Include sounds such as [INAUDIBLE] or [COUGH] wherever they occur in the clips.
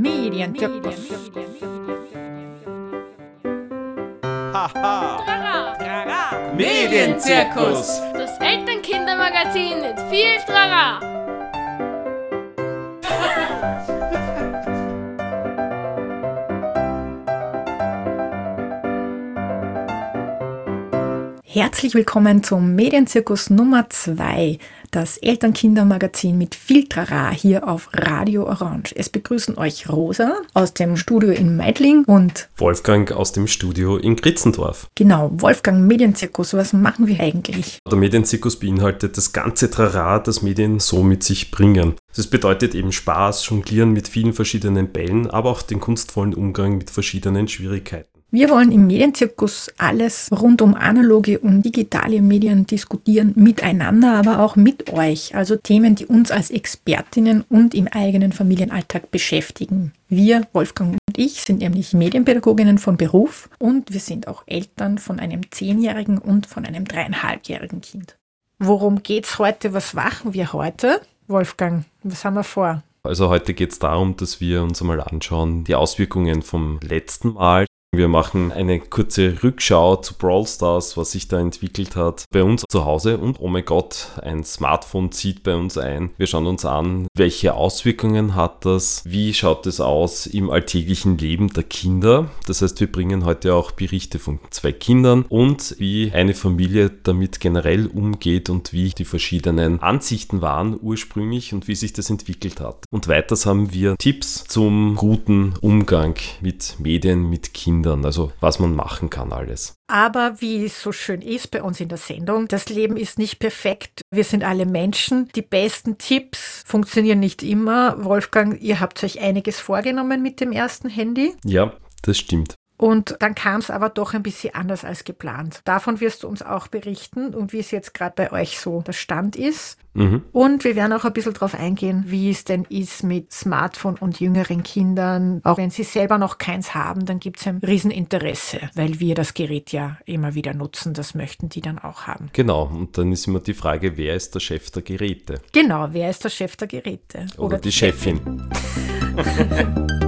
Medienzirkus. Haha. Medienzirkus. Das Elternkindermagazin mit viel Trara. Herzlich willkommen zum Medienzirkus Nummer 2, das Elternkindermagazin mit viel Trara hier auf Radio Orange. Es begrüßen euch Rosa aus dem Studio in Meidling und Wolfgang aus dem Studio in Gritzendorf. genau, Wolfgang Medienzirkus. Was machen wir eigentlich? Der Medienzirkus beinhaltet das ganze Trara, das Medien so mit sich bringen. Das bedeutet eben Spaß, Jonglieren mit vielen verschiedenen Bällen, aber auch den kunstvollen Umgang mit verschiedenen Schwierigkeiten. Wir wollen im Medienzirkus alles rund um analoge und digitale Medien diskutieren, miteinander, aber auch mit euch. Also Themen, die uns als Expertinnen und im eigenen Familienalltag beschäftigen. Wir, Wolfgang und ich, sind nämlich Medienpädagoginnen von Beruf und wir sind auch Eltern von einem zehnjährigen und von einem dreieinhalbjährigen Kind. Worum geht's heute? Was machen wir heute? Wolfgang, was haben wir vor? Also heute geht es darum, dass wir uns einmal anschauen, die Auswirkungen vom letzten Mal. Wir machen eine kurze Rückschau zu Brawl Stars, was sich da entwickelt hat bei uns zu Hause und oh mein Gott, ein Smartphone zieht bei uns ein. Wir schauen uns an, welche Auswirkungen hat das, wie schaut es aus im alltäglichen Leben der Kinder. Das heißt, wir bringen heute auch Berichte von zwei Kindern und wie eine Familie damit generell umgeht und wie die verschiedenen Ansichten waren ursprünglich und wie sich das entwickelt hat. Und weiters haben wir Tipps zum guten Umgang mit Medien, mit Kindern, also was man machen kann alles. Aber wie es so schön ist bei uns in der Sendung, das Leben ist nicht perfekt. Wir sind alle Menschen. Die besten Tipps funktionieren nicht immer. Wolfgang, ihr habt euch einiges vorgenommen mit dem ersten Handy. Ja, das stimmt. Und dann kam es aber doch ein bisschen anders als geplant. Davon wirst du uns auch berichten und wie es jetzt gerade bei euch so der Stand ist. Mhm. Und wir werden auch ein bisschen darauf eingehen, wie es denn ist mit Smartphone und jüngeren Kindern. Auch wenn sie selber noch keins haben, dann gibt es ein Rieseninteresse, weil wir das Gerät ja immer wieder nutzen. Das möchten die dann auch haben. Genau, und dann ist immer die Frage, wer ist der Chef der Geräte? Genau, wer ist der Chef der Geräte? Oder, die Chefin. Wolfgang, [LAUGHS]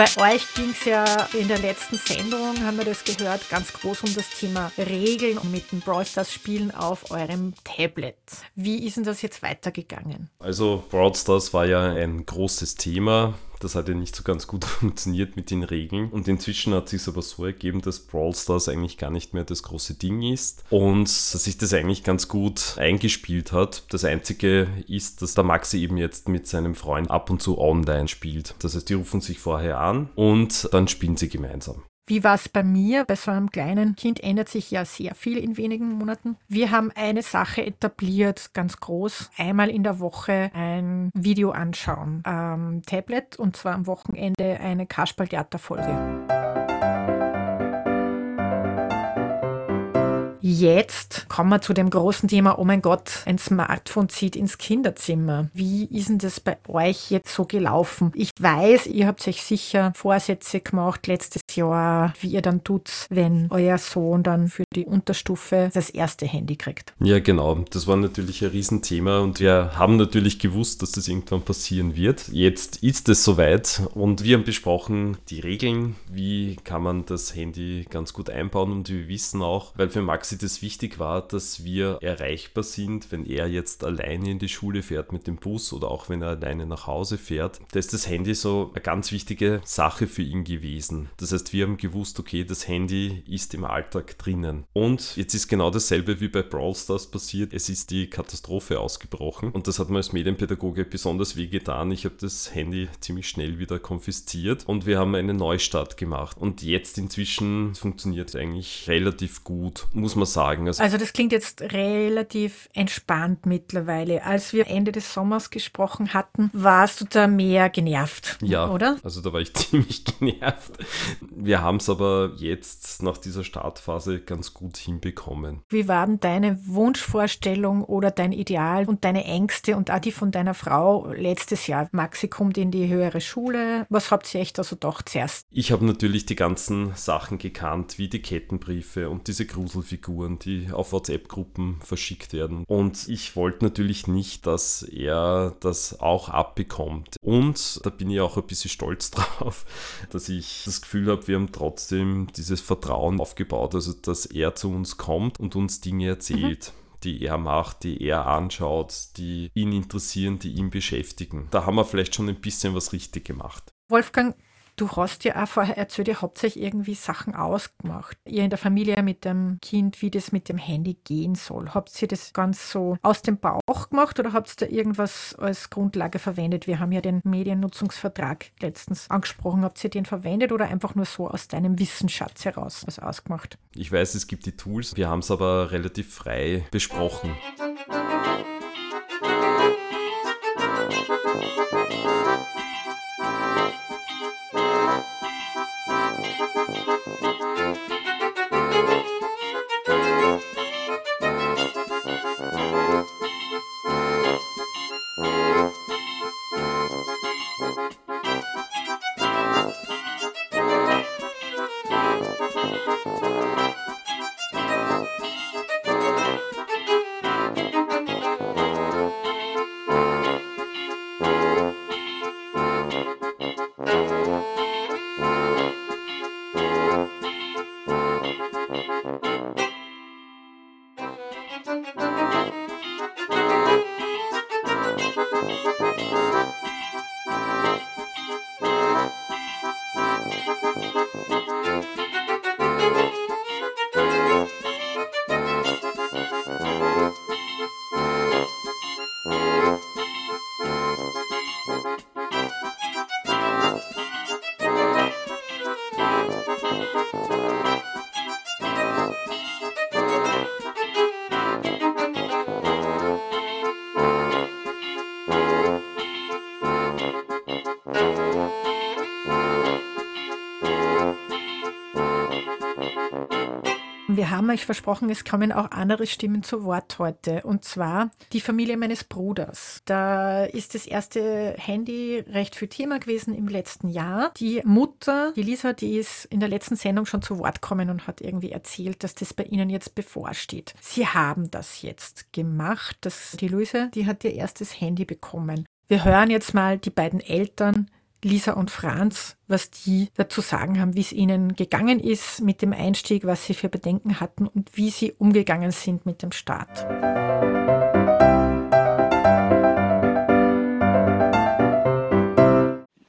bei euch ging es ja in der letzten Sendung, haben wir das gehört, ganz groß um das Thema Regeln und mit dem Brawl Stars Spielen auf eurem Tablet. Wie ist denn das jetzt weitergegangen? Also Brawl Stars war ja ein großes Thema. Das hat ja nicht so ganz gut [LAUGHS] funktioniert mit den Regeln. Und inzwischen hat sich aber so ergeben, dass Brawl Stars eigentlich gar nicht mehr das große Ding ist und dass sich das eigentlich ganz gut eingespielt hat. Das Einzige ist, dass der Maxi eben jetzt mit seinem Freund ab und zu online spielt. Das heißt, die rufen sich vorher an und dann spielen sie gemeinsam. Wie war es bei mir? Bei so einem kleinen Kind ändert sich ja sehr viel in wenigen Monaten. Wir haben eine Sache etabliert, ganz groß. Einmal in der Woche ein Video anschauen am Tablet und zwar am Wochenende eine Kasperl-Theaterfolge. Jetzt kommen wir zu dem großen Thema, oh mein Gott, ein Smartphone zieht ins Kinderzimmer. Wie ist denn das bei euch jetzt so gelaufen? Ich weiß, ihr habt euch sicher Vorsätze gemacht letztes Jahr, wie ihr dann tut, wenn euer Sohn dann für die Unterstufe das erste Handy kriegt. Ja, genau. Das war natürlich ein Riesenthema und wir haben natürlich gewusst, dass das irgendwann passieren wird. Jetzt ist es soweit und wir haben besprochen die Regeln, wie kann man das Handy ganz gut einbauen und wir wissen auch, weil für Max Maxi das wichtig war, dass wir erreichbar sind, wenn er jetzt alleine in die Schule fährt mit dem Bus oder auch wenn er alleine nach Hause fährt. Da ist das Handy so eine ganz wichtige Sache für ihn gewesen. Das heißt, wir haben gewusst, okay, das Handy ist im Alltag drinnen. Und jetzt ist genau dasselbe wie bei Brawl Stars passiert. Es ist die Katastrophe ausgebrochen und das hat mir als Medienpädagoge besonders wehgetan. Ich habe das Handy ziemlich schnell wieder konfisziert und wir haben eine Neustart gemacht. Und jetzt inzwischen funktioniert es eigentlich relativ gut, muss man man sagen. Also, also das klingt jetzt relativ entspannt mittlerweile. Als wir Ende des Sommers gesprochen hatten, warst du da mehr genervt, ja, oder? Also da war ich [LAUGHS] ziemlich genervt. Wir haben es aber jetzt nach dieser Startphase ganz gut hinbekommen. Wie war denn deine Wunschvorstellung oder dein Ideal und deine Ängste und auch die von deiner Frau letztes Jahr? Maxi kommt in die höhere Schule. Was habt ihr echt also doch zuerst? Ich habe natürlich die ganzen Sachen gekannt, wie die Kettenbriefe und diese Gruselfiguren Figuren, die auf WhatsApp-Gruppen verschickt werden. Und ich wollte natürlich nicht, dass er das auch abbekommt. Und da bin ich auch ein bisschen stolz [LAUGHS] drauf, dass ich das Gefühl habe, wir haben trotzdem dieses Vertrauen aufgebaut, also dass er zu uns kommt und uns Dinge erzählt. Mhm die er macht, die er anschaut, die ihn interessieren, die ihn beschäftigen. Da haben wir vielleicht schon ein bisschen was richtig gemacht. Wolfgang, Du hast ja auch vorher erzählt, ihr habt euch irgendwie Sachen ausgemacht. Ihr in der Familie mit dem Kind, wie das mit dem Handy gehen soll. Habt ihr das ganz so aus dem Bauch gemacht oder habt ihr da irgendwas als Grundlage verwendet? Wir haben ja den Mediennutzungsvertrag letztens angesprochen. Habt ihr den verwendet oder einfach nur so aus deinem Wissensschatz heraus was ausgemacht? Ich weiß, es gibt die Tools. Wir haben es aber relativ frei besprochen. Wir haben euch versprochen, es kommen auch andere Stimmen zu Wort heute. Und zwar die Familie meines Bruders. Da ist das erste Handy recht viel Thema gewesen im letzten Jahr. Die Mutter, die Lisa, die ist in der letzten Sendung schon zu Wort gekommen und hat irgendwie erzählt, dass das bei ihnen jetzt bevorsteht. Sie haben das jetzt gemacht. Das, die Luise, die hat ihr erstes Handy bekommen. Wir hören jetzt mal die beiden Eltern Lisa und Franz, was die dazu sagen haben, wie es ihnen gegangen ist mit dem Einstieg, was sie für Bedenken hatten und wie sie umgegangen sind mit dem Start.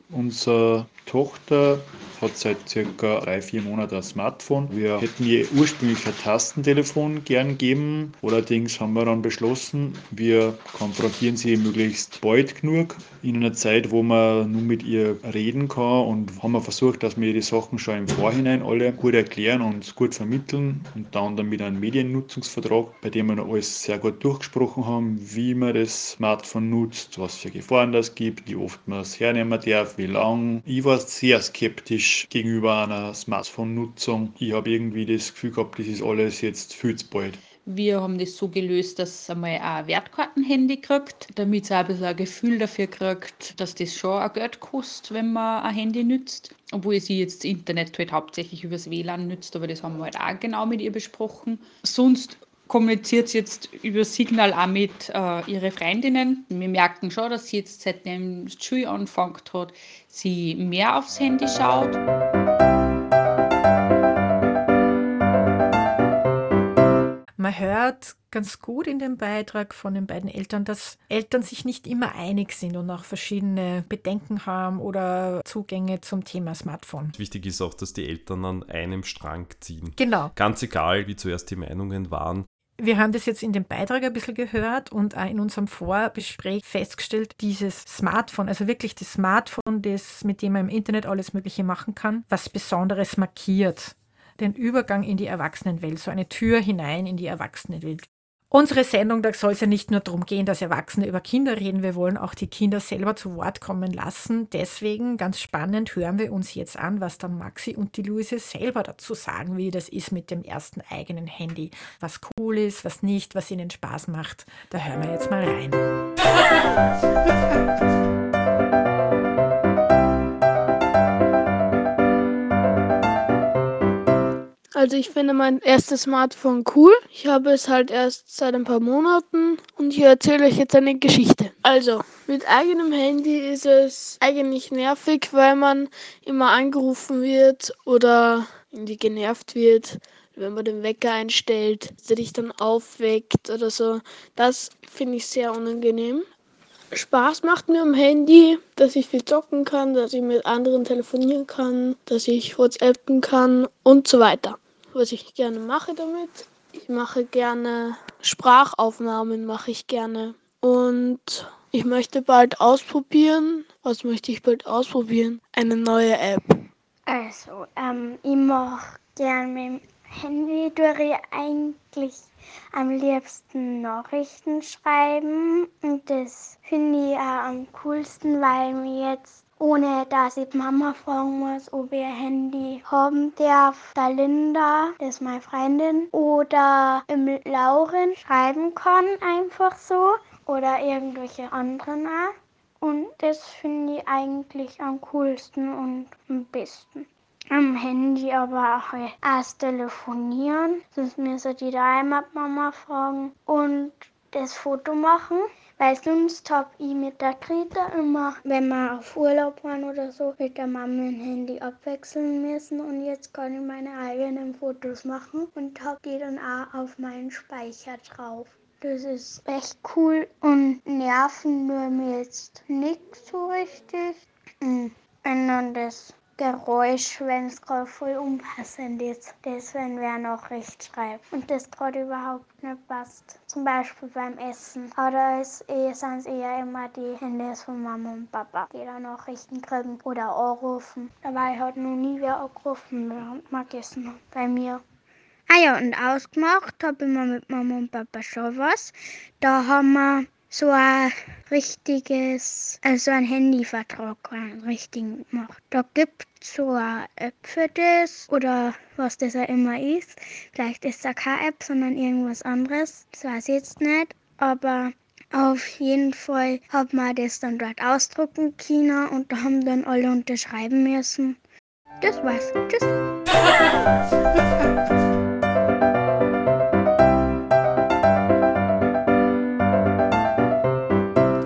Unsere Tochter hat seit circa drei, vier Monaten ein Smartphone. Wir hätten ihr ursprünglich ein Tastentelefon gern gegeben. Allerdings haben wir dann beschlossen, wir konfrontieren sie möglichst bald genug in einer Zeit, wo man nur mit ihr reden kann und haben wir versucht, dass wir die Sachen schon im Vorhinein alle gut erklären und gut vermitteln und dann damit einen Mediennutzungsvertrag, bei dem wir alles sehr gut durchgesprochen haben, wie man das Smartphone nutzt, was für Gefahren das gibt, wie oft man es hernehmen darf, wie lang. Ich war sehr skeptisch gegenüber einer Smartphone-Nutzung. Ich habe irgendwie das Gefühl gehabt, das ist alles jetzt viel zu bald. Wir haben das so gelöst, dass sie einmal ein Wertkartenhandy kriegt, damit sie auch ein bisschen ein Gefühl dafür kriegt, dass das schon ein Geld kostet, wenn man ein Handy nützt. Obwohl sie jetzt das Internet halt hauptsächlich übers WLAN nützt, aber das haben wir halt auch genau mit ihr besprochen. Sonst kommuniziert sie jetzt über Signal auch mit äh, ihren Freundinnen. Wir merken schon, dass sie jetzt seitdem das Schule anfängt hat, sie mehr aufs Handy schaut. Man hört ganz gut in dem Beitrag von den beiden Eltern, dass Eltern sich nicht immer einig sind und auch verschiedene Bedenken haben oder Zugänge zum Thema Smartphone. Wichtig ist auch, dass die Eltern an einem Strang ziehen. Genau. Ganz egal, wie zuerst die Meinungen waren. Wir haben das jetzt in dem Beitrag ein bisschen gehört und auch in unserem Vorbespräch festgestellt, dieses Smartphone, also wirklich das Smartphone, das, mit dem man im Internet alles Mögliche machen kann, was Besonderes markiert den Übergang in die Erwachsenenwelt, so eine Tür hinein in die Erwachsenenwelt. Unsere Sendung, da soll es ja nicht nur darum gehen, dass Erwachsene über Kinder reden, wir wollen auch die Kinder selber zu Wort kommen lassen. Deswegen, ganz spannend, hören wir uns jetzt an, was dann Maxi und die Luise selber dazu sagen, wie das ist mit dem ersten eigenen Handy. Was cool ist, was nicht, was ihnen Spaß macht. Da hören wir jetzt mal rein. [LAUGHS] Also ich finde mein erstes Smartphone cool. Ich habe es halt erst seit ein paar Monaten und ich erzähle euch jetzt eine Geschichte. Also, mit eigenem Handy ist es eigentlich nervig, weil man immer angerufen wird oder irgendwie genervt wird, wenn man den Wecker einstellt, der dich dann aufweckt oder so. Das finde ich sehr unangenehm. Spaß macht mir am Handy, dass ich viel zocken kann, dass ich mit anderen telefonieren kann, dass ich WhatsAppen kann und so weiter was ich gerne mache damit. Ich mache gerne Sprachaufnahmen, mache ich gerne. Und ich möchte bald ausprobieren. Was möchte ich bald ausprobieren? Eine neue App. Also, ähm, ich mache gerne mit dem Handy durch eigentlich am liebsten Nachrichten schreiben. Und das finde ich auch am coolsten, weil mir jetzt ohne dass ich Mama fragen muss, ob ihr Handy haben darf. Da Linda, das ist meine Freundin, oder im Lauren schreiben kann, einfach so. Oder irgendwelche anderen auch. Und das finde ich eigentlich am coolsten und am besten. Am Handy aber auch erst telefonieren, sonst müssen die Mama fragen und das Foto machen. Weil sonst hab ich mit der Greta immer, wenn wir auf Urlaub waren oder so, mit der Mama mein Handy abwechseln müssen. Und jetzt kann ich meine eigenen Fotos machen und hab die dann auch auf meinen Speicher drauf. Das ist echt cool und nerven nur mir jetzt nicht so richtig. Hm, wenn dann das Geräusch, wenn es gerade voll unpassend ist. Das, wenn wer noch recht schreibt und das gerade überhaupt nicht passt. Zum Beispiel beim Essen. Aber ist eh, sind es eher immer die Handys von Mama und Papa, die da Nachrichten kriegen oder anrufen. Dabei hat noch nie wer angerufen, während man gegessen hat. Bei mir. Ah ja, und ausgemacht habe ich mal mit Mama und Papa schon was. Da haben wir so ein richtiges, also ein Handyvertrag, einen richtigen gemacht. Da gibt es so eine App für das oder was das auch immer ist. Vielleicht ist da keine App, sondern irgendwas anderes. Das weiß ich jetzt nicht. Aber auf jeden Fall hat man das dann dort ausdrucken können und da haben dann alle unterschreiben müssen. Das war's. Tschüss. [LAUGHS]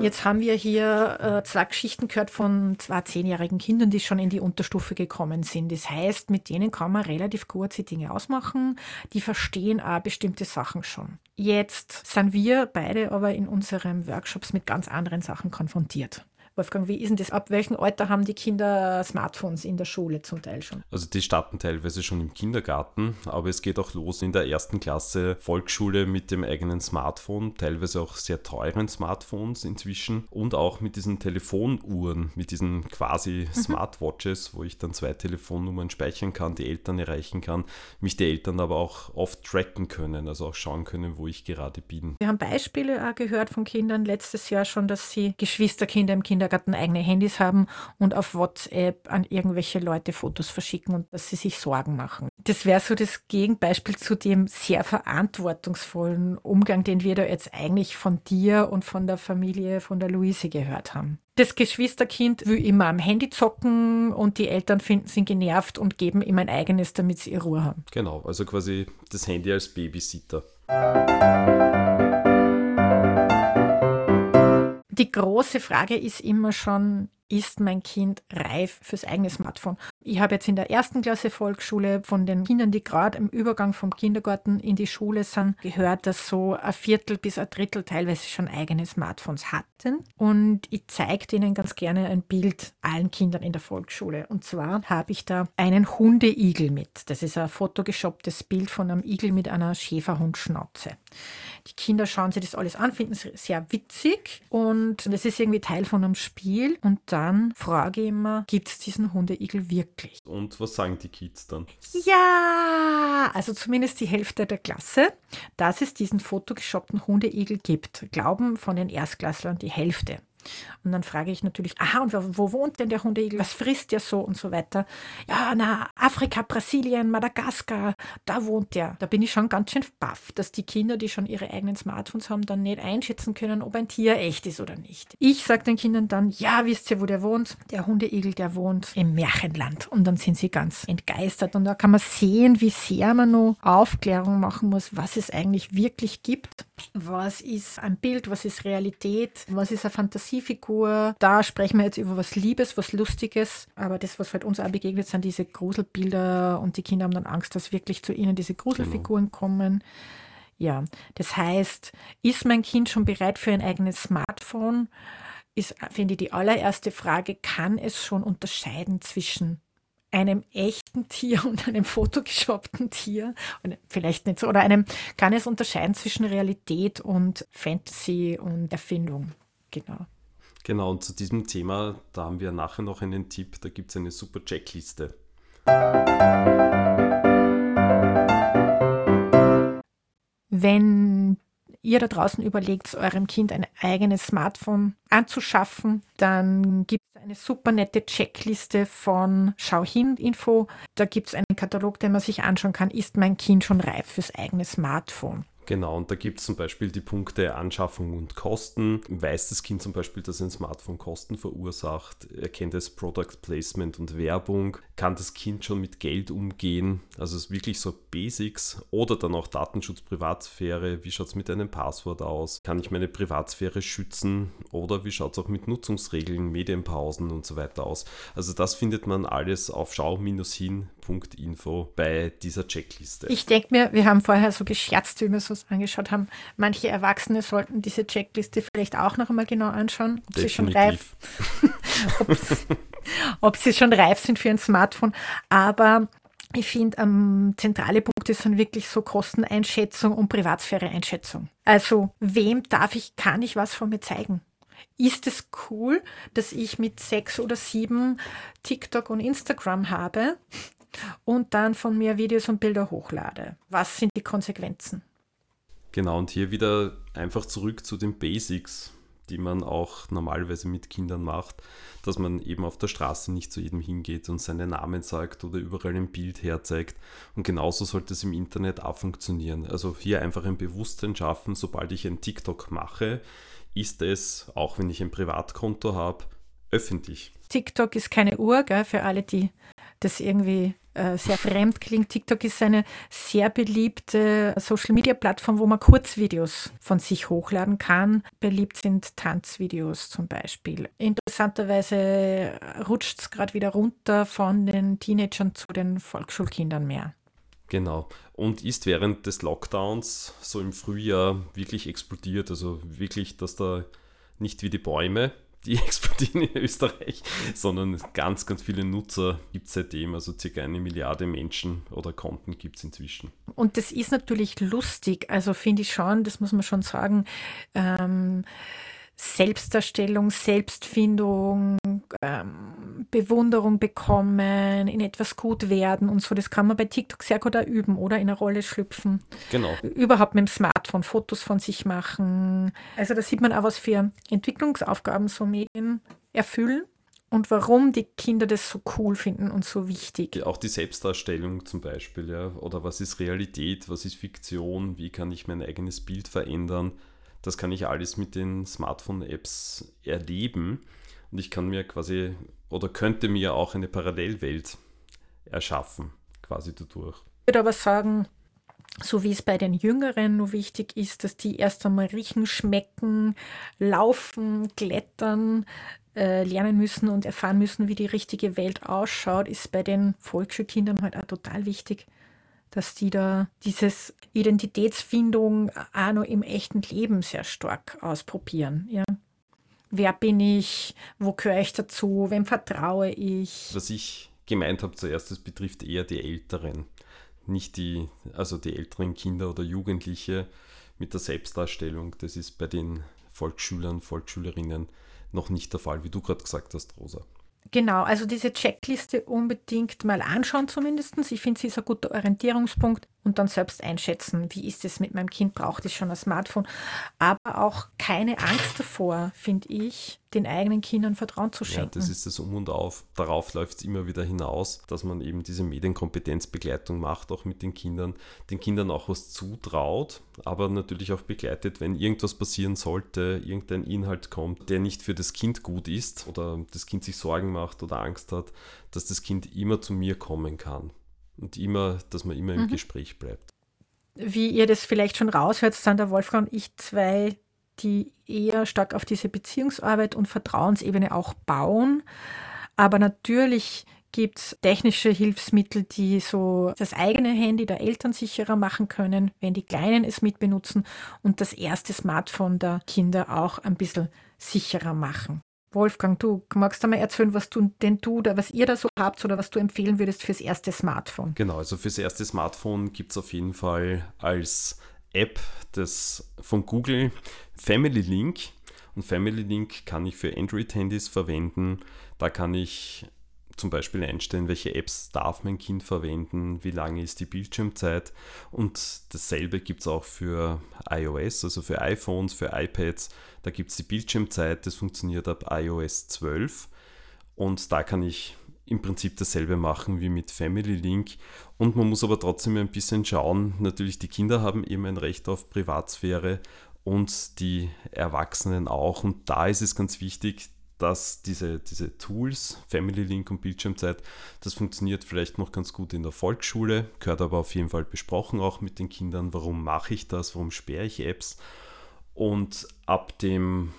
Jetzt haben wir hier äh, zwei Geschichten gehört von zwei zehnjährigen Kindern, die schon in die Unterstufe gekommen sind. Das heißt, mit denen kann man relativ kurze Dinge ausmachen. Die verstehen auch bestimmte Sachen schon. Jetzt sind wir beide aber in unseren Workshops mit ganz anderen Sachen konfrontiert. Wolfgang, wie ist denn das? Ab welchem Alter haben die Kinder Smartphones in der Schule zum Teil schon? Also die starten teilweise schon im Kindergarten, aber es geht auch los in der ersten Klasse Volksschule mit dem eigenen Smartphone, teilweise auch sehr teuren Smartphones inzwischen und auch mit diesen Telefonuhren, mit diesen quasi mhm. Smartwatches, wo ich dann zwei Telefonnummern speichern kann, die Eltern erreichen kann, mich die Eltern aber auch oft tracken können, also auch schauen können, wo ich gerade bin. Wir haben Beispiele auch gehört von Kindern letztes Jahr schon, dass sie Geschwisterkinder im Kindergarten eigene Handys haben und auf WhatsApp an irgendwelche Leute Fotos verschicken und dass sie sich Sorgen machen. Das wäre so das Gegenbeispiel zu dem sehr verantwortungsvollen Umgang, den wir da jetzt eigentlich von dir und von der Familie von der Luise gehört haben. Das Geschwisterkind will immer am Handy zocken und die Eltern finden, sind genervt und geben ihm ein eigenes, damit sie Ruhe haben. Genau, also quasi das Handy als Babysitter. Die große Frage ist immer schon, ist mein Kind reif fürs eigene Smartphone? Ich habe jetzt in der ersten Klasse Volksschule von den Kindern, die gerade im Übergang vom Kindergarten in die Schule sind, gehört, dass so ein Viertel bis ein Drittel teilweise schon eigene Smartphones hatten. Und ich zeige ihnen ganz gerne ein Bild allen Kindern in der Volksschule. Und zwar habe ich da einen Hundeigel mit. Das ist ein fotogeshopptes Bild von einem Igel mit einer Schäferhundschnauze. Die Kinder schauen sich das alles an, finden es sehr witzig und das ist irgendwie Teil von einem Spiel. Und dann frage ich immer, gibt es diesen Hundeigel wirklich? Und was sagen die Kids dann? Ja, also zumindest die Hälfte der Klasse, dass es diesen fotogeshoppten Hundeigel gibt. Glauben von den Erstklasslern die Hälfte. Und dann frage ich natürlich, aha, und wo, wohnt denn der Hundeigel? Was frisst der so und so weiter? Ja, na, Afrika, Brasilien, Madagaskar, da wohnt der. Da bin ich schon ganz schön baff, dass die Kinder, die schon ihre eigenen Smartphones haben, dann nicht einschätzen können, ob ein Tier echt ist oder nicht. Ich sage den Kindern dann, ja, wisst ihr, wo der wohnt? Der Hundeigel, der wohnt im Märchenland. Und dann sind sie ganz entgeistert. Und da kann man sehen, wie sehr man noch Aufklärung machen muss, was es eigentlich wirklich gibt. Was ist ein Bild, was ist Realität, was ist eine Fantasie Fantasiefigur. Da sprechen wir jetzt über was Liebes, was Lustiges. Aber das, was halt uns auch begegnet, sind diese Gruselbilder und die Kinder haben dann Angst, dass wirklich zu ihnen diese Gruselfiguren genau. kommen. Ja, das heißt, ist mein Kind schon bereit für ein eigenes Smartphone? Ist, finde ich, die allererste Frage, kann es schon unterscheiden zwischen einem echten Tier [LAUGHS] und einem fotogeshoppten Tier, vielleicht nicht so, oder einem, kann es unterscheiden zwischen Realität und Fantasy und Erfindung? Genau. Genau, und zu diesem Thema, da haben wir nachher noch einen Tipp, da gibt es eine super Checkliste. Wenn ihr da draußen überlegt, eurem Kind ein eigenes Smartphone anzuschaffen, dann gibt es eine super nette Checkliste von Schau hin Info. Da gibt es einen Katalog, den man sich anschauen kann, ist mein Kind schon reif fürs eigene Smartphone. Genau, und da gibt es zum Beispiel die Punkte Anschaffung und Kosten. Weiß das Kind zum Beispiel, dass ein Smartphone Kosten verursacht? Erkennt es Product Placement und Werbung? Kann das Kind schon mit Geld umgehen? Also es ist wirklich so Basics. Oder dann auch Datenschutz, Privatsphäre. Wie schaut es mit einem Passwort aus? Kann ich meine Privatsphäre schützen? Oder wie schaut es auch mit Nutzungsregeln, Medienpausen und so weiter aus? Also das findet man alles auf schau-hin.info bei dieser Checkliste. Ich denke mir, wir haben vorher so gescherzt, wie wir so uns angeschaut haben, manche Erwachsene sollten diese Checkliste vielleicht auch noch einmal genau anschauen, ob sie schon reif, [LAUGHS] ob sie schon reif sind für ein Smartphone. Aber ich finde, ähm, zentrale Punkte sind wirklich so Kosteneinschätzung und Privatsphäre-Einschätzung. Also, wem darf ich, kann ich was von mir zeigen? Ist es cool, dass ich mit sechs oder sieben TikTok und Instagram habe und dann von mir Videos und Bilder hochlade? Was sind die Konsequenzen? Genau, und hier wieder einfach zurück zu den Basics, die man auch normalerweise mit Kindern macht, dass man eben auf der Straße nicht zu jedem hingeht und seinen Namen sagt oder überall ein Bild herzeigt. Und genauso sollte es im Internet auch funktionieren. Also hier einfach ein Bewusstsein schaffen, sobald ich ein TikTok mache, ist es, auch wenn ich ein Privatkonto habe, öffentlich. TikTok ist keine Uhr, gell, für alle, die das irgendwie sehr fremd klingt. TikTok ist eine sehr beliebte Social-Media-Plattform, wo man Kurzvideos von sich hochladen kann. Beliebt sind Tanzvideos zum Beispiel. Interessanterweise rutscht es gerade wieder runter von den Teenagern zu den Volksschulkindern mehr. Genau. Und ist während des Lockdowns so im Frühjahr wirklich explodiert. Also wirklich, dass da nicht wie die Bäume die [LAUGHS] explodieren in Österreich, sondern ganz, ganz viele Nutzer gibt es seitdem, also circa eine Milliarde Menschen oder Konten gibt es inzwischen. Und das ist natürlich lustig, also finde ich schon, das muss man schon sagen, ähm, Selbstdarstellung, Selbstfindung, ähm, Bewunderung bekommen, in etwas gut werden und so. Das kann man bei TikTok sehr gut üben oder in eine Rolle schlüpfen. Genau. Überhaupt mit dem Smartphone Fotos von sich machen. Also da sieht man auch, was für Entwicklungsaufgaben so Medien erfüllen und warum die Kinder das so cool finden und so wichtig. Auch die Selbstdarstellung zum Beispiel, ja. Oder was ist Realität, was ist Fiktion, wie kann ich mein eigenes Bild verändern das kann ich alles mit den Smartphone-Apps erleben. Und ich kann mir quasi oder könnte mir auch eine Parallelwelt erschaffen, quasi dadurch. Ich würde aber sagen, so wie es bei den Jüngeren nur wichtig ist, dass die erst einmal riechen, schmecken, laufen, klettern, äh, lernen müssen und erfahren müssen, wie die richtige Welt ausschaut, ist bei den Volksschulkindern halt auch total wichtig, dass die da dieses Identitätsfindung auch noch im echten Leben sehr stark ausprobieren. Ja. Wer bin ich? Wo gehöre ich dazu? Wem vertraue ich? Was ich gemeint habe zuerst, das betrifft eher die Älteren, nicht die, also die älteren Kinder oder Jugendliche mit der Selbstdarstellung. Das ist bei den Volksschülern, Volksschülerinnen noch nicht der Fall, wie du gerade gesagt hast, Rosa. Genau, also diese Checkliste unbedingt mal anschauen zumindest. Ich finde, sie ist ein guter Orientierungspunkt und dann selbst einschätzen, wie ist es mit meinem Kind, braucht es schon ein Smartphone. Aber auch keine Angst davor, finde ich, den eigenen Kindern Vertrauen zu schenken. Ja, das ist das Um und Auf. Darauf läuft es immer wieder hinaus, dass man eben diese Medienkompetenzbegleitung macht, auch mit den Kindern, den Kindern auch was zutraut, aber natürlich auch begleitet, wenn irgendwas passieren sollte, irgendein Inhalt kommt, der nicht für das Kind gut ist oder das Kind sich Sorgen macht oder Angst hat, dass das Kind immer zu mir kommen kann und immer, dass man immer im mhm. Gespräch bleibt. Wie ihr das vielleicht schon raushört, sind der Wolfgang und ich zwei, die eher stark auf diese Beziehungsarbeit und Vertrauensebene auch bauen. Aber natürlich gibt es technische Hilfsmittel, die so das eigene Handy der Eltern sicherer machen können, wenn die Kleinen es mitbenutzen und das erste Smartphone der Kinder auch ein bisschen sicherer machen. Wolfgang, du magst du mal erzählen, was du denn du oder was ihr da so habt oder was du empfehlen würdest fürs erste Smartphone? Genau, also fürs erste Smartphone gibt es auf jeden Fall als App des, von Google Family Link. Und Family Link kann ich für Android-Handys verwenden. Da kann ich zum Beispiel einstellen, welche Apps darf mein Kind verwenden, wie lange ist die Bildschirmzeit. Und dasselbe gibt es auch für iOS, also für iPhones, für iPads. Da gibt es die Bildschirmzeit, das funktioniert ab iOS 12 und da kann ich im Prinzip dasselbe machen wie mit Family Link. Und man muss aber trotzdem ein bisschen schauen, natürlich die Kinder haben eben ein Recht auf Privatsphäre und die Erwachsenen auch. Und da ist es ganz wichtig, dass diese, diese Tools, Family Link und Bildschirmzeit, das funktioniert vielleicht noch ganz gut in der Volksschule, gehört aber auf jeden Fall besprochen auch mit den Kindern, warum mache ich das, warum sperre ich Apps. Und ab dem,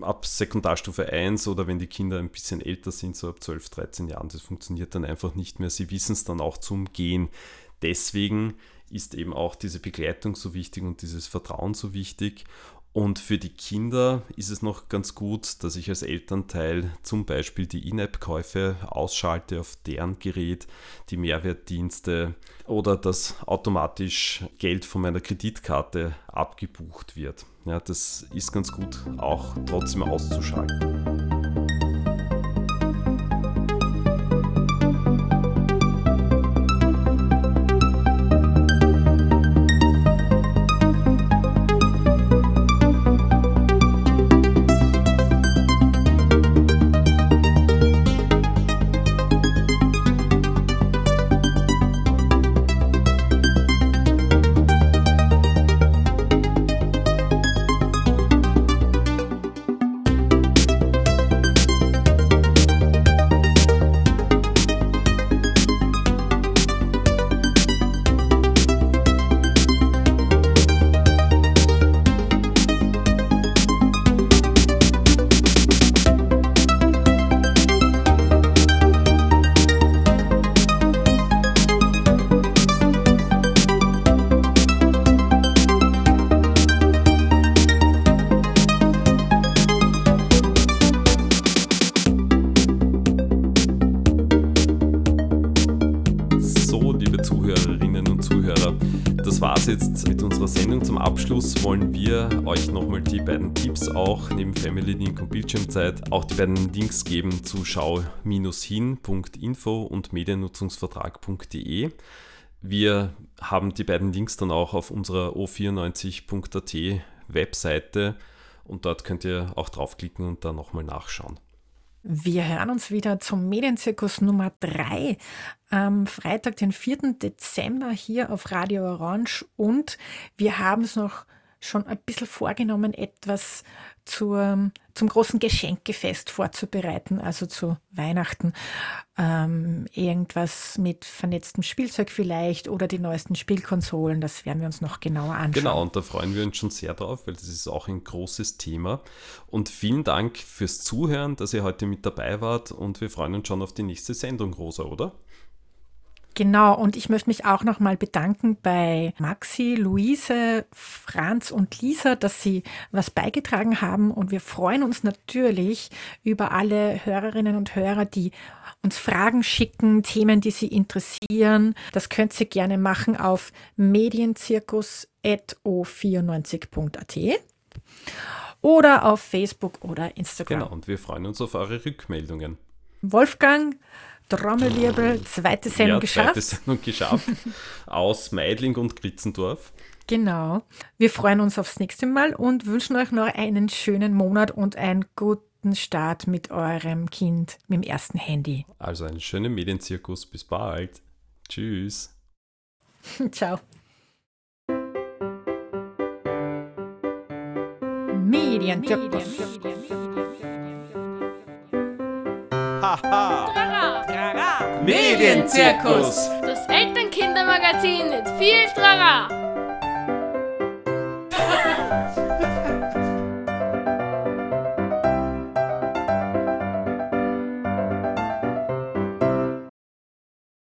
ab Sekundarstufe 1 oder wenn die Kinder ein bisschen älter sind, so ab 12, 13 Jahren, das funktioniert dann einfach nicht mehr. Sie wissen es dann auch zum Gehen. Deswegen ist eben auch diese Begleitung so wichtig und dieses Vertrauen so wichtig. Und für die Kinder ist es noch ganz gut, dass ich als Elternteil zum Beispiel die In-App-Käufe ausschalte auf deren Gerät, die Mehrwertdienste oder dass automatisch Geld von meiner Kreditkarte abgebucht wird. Ja, das ist ganz gut auch trotzdem auszuschalten. Abschluss wollen wir euch nochmal die beiden Tipps auch neben Family Link und Bildschirmzeit auch die beiden Links geben zu schau-hin.info und mediennutzungsvertrag.de. Wir haben die beiden Links dann auch auf unserer o94.at Webseite und dort könnt ihr auch draufklicken und da nochmal nachschauen. Wir hören uns wieder zum Medienzirkus Nummer 3 am Freitag, den 4. Dezember hier auf Radio Orange und wir haben es noch schon ein bisschen vorgenommen, etwas zur, zum großen Geschenkefest vorzubereiten, also zu Weihnachten. Ähm, irgendwas mit vernetztem Spielzeug vielleicht oder die neuesten Spielkonsolen, das werden wir uns noch genauer anschauen. Genau, und da freuen wir uns schon sehr drauf, weil das ist auch ein großes Thema. Und vielen Dank fürs Zuhören, dass ihr heute mit dabei wart und wir freuen uns schon auf die nächste Sendung, Rosa, oder? Genau, und ich möchte mich auch nochmal bedanken bei Maxi, Luise, Franz und Lisa, dass sie was beigetragen haben. Und wir freuen uns natürlich über alle Hörerinnen und Hörer, die uns Fragen schicken, Themen, die sie interessieren. Das könnt ihr gerne machen auf medienzirkus.o94.at oder auf Facebook oder Instagram. Genau, und wir freuen uns auf eure Rückmeldungen. Wolfgang, Trommelwirbel, zweite Sendung ja, geschafft. Zweite Sendung geschafft. aus Meidling und Gritzendorf. Genau. Wir freuen uns aufs nächste Mal und wünschen euch noch einen schönen Monat und einen guten Start mit eurem Kind mit dem ersten Handy. Also einen schönen Medienzirkus. Bis bald. Tschüss. [LAUGHS] Ciao. Medienzirkus. Trara! Medienzirkus. Das Elternkindermagazin mit viel Trara!